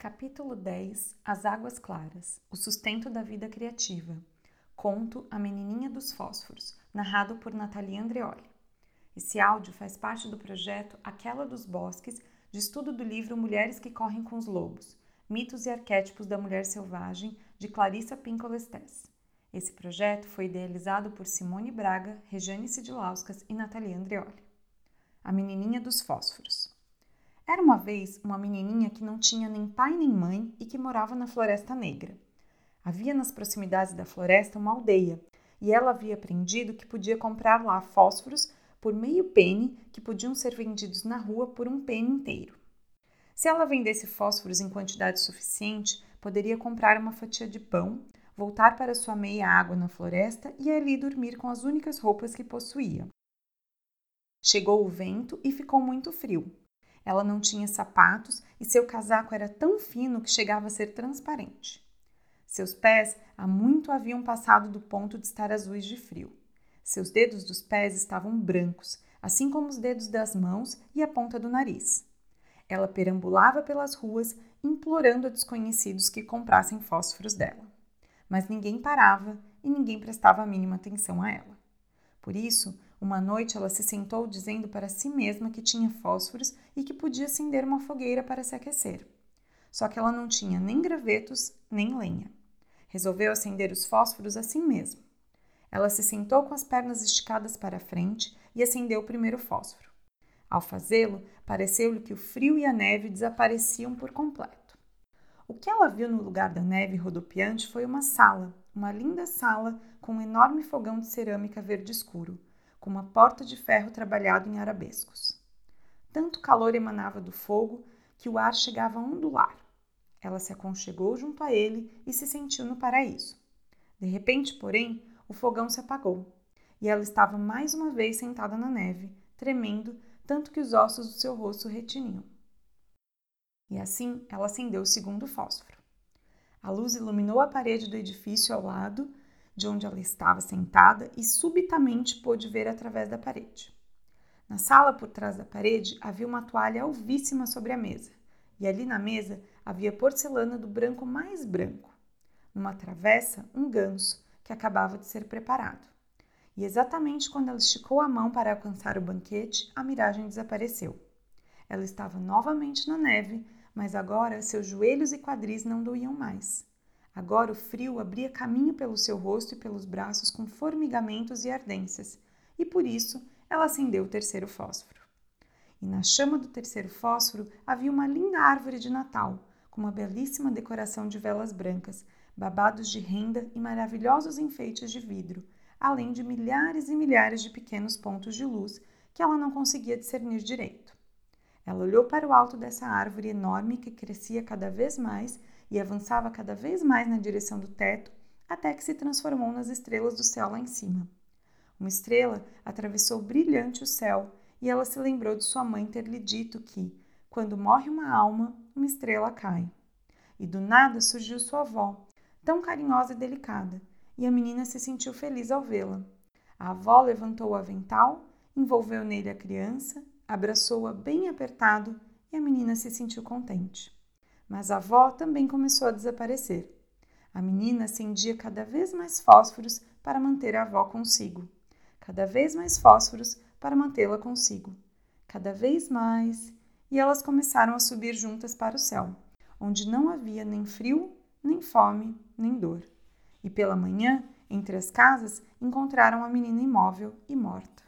Capítulo 10 As Águas Claras O Sustento da Vida Criativa Conto A Menininha dos Fósforos, narrado por Natalia Andreoli. Esse áudio faz parte do projeto Aquela dos Bosques, de estudo do livro Mulheres que Correm com os Lobos Mitos e Arquétipos da Mulher Selvagem, de Clarissa Pinkola Estés. Esse projeto foi idealizado por Simone Braga, Regiane Sidilauskas e Natalia Andreoli. A Menininha dos Fósforos era uma vez uma menininha que não tinha nem pai nem mãe e que morava na Floresta Negra. Havia nas proximidades da floresta uma aldeia e ela havia aprendido que podia comprar lá fósforos por meio pene que podiam ser vendidos na rua por um pene inteiro. Se ela vendesse fósforos em quantidade suficiente, poderia comprar uma fatia de pão, voltar para sua meia água na floresta e ali dormir com as únicas roupas que possuía. Chegou o vento e ficou muito frio. Ela não tinha sapatos e seu casaco era tão fino que chegava a ser transparente. Seus pés há muito haviam passado do ponto de estar azuis de frio. Seus dedos dos pés estavam brancos, assim como os dedos das mãos e a ponta do nariz. Ela perambulava pelas ruas, implorando a desconhecidos que comprassem fósforos dela. Mas ninguém parava e ninguém prestava a mínima atenção a ela. Por isso, uma noite ela se sentou dizendo para si mesma que tinha fósforos e que podia acender uma fogueira para se aquecer. Só que ela não tinha nem gravetos nem lenha. Resolveu acender os fósforos assim mesmo. Ela se sentou com as pernas esticadas para frente e acendeu o primeiro fósforo. Ao fazê-lo, pareceu-lhe que o frio e a neve desapareciam por completo. O que ela viu no lugar da neve rodopiante foi uma sala, uma linda sala com um enorme fogão de cerâmica verde escuro, com uma porta de ferro trabalhado em arabescos. Tanto calor emanava do fogo que o ar chegava a ondular. Ela se aconchegou junto a ele e se sentiu no paraíso. De repente, porém, o fogão se apagou e ela estava mais uma vez sentada na neve, tremendo tanto que os ossos do seu rosto retiniam. E assim ela acendeu o segundo fósforo. A luz iluminou a parede do edifício ao lado de onde ela estava sentada e subitamente pôde ver através da parede. Na sala por trás da parede havia uma toalha alvíssima sobre a mesa, e ali na mesa havia porcelana do branco mais branco. Numa travessa, um ganso que acabava de ser preparado. E exatamente quando ela esticou a mão para alcançar o banquete, a miragem desapareceu. Ela estava novamente na neve, mas agora seus joelhos e quadris não doíam mais. Agora o frio abria caminho pelo seu rosto e pelos braços com formigamentos e ardências, e por isso ela acendeu o terceiro fósforo. E na chama do terceiro fósforo havia uma linda árvore de Natal, com uma belíssima decoração de velas brancas, babados de renda e maravilhosos enfeites de vidro, além de milhares e milhares de pequenos pontos de luz que ela não conseguia discernir direito. Ela olhou para o alto dessa árvore enorme que crescia cada vez mais e avançava cada vez mais na direção do teto, até que se transformou nas estrelas do céu lá em cima. Uma estrela atravessou brilhante o céu e ela se lembrou de sua mãe ter lhe dito que, quando morre uma alma, uma estrela cai. E do nada surgiu sua avó, tão carinhosa e delicada, e a menina se sentiu feliz ao vê-la. A avó levantou o avental, envolveu nele a criança, abraçou-a bem apertado e a menina se sentiu contente. Mas a avó também começou a desaparecer. A menina acendia cada vez mais fósforos para manter a avó consigo, cada vez mais fósforos para mantê-la consigo, cada vez mais, e elas começaram a subir juntas para o céu, onde não havia nem frio, nem fome, nem dor. E pela manhã, entre as casas, encontraram a menina imóvel e morta.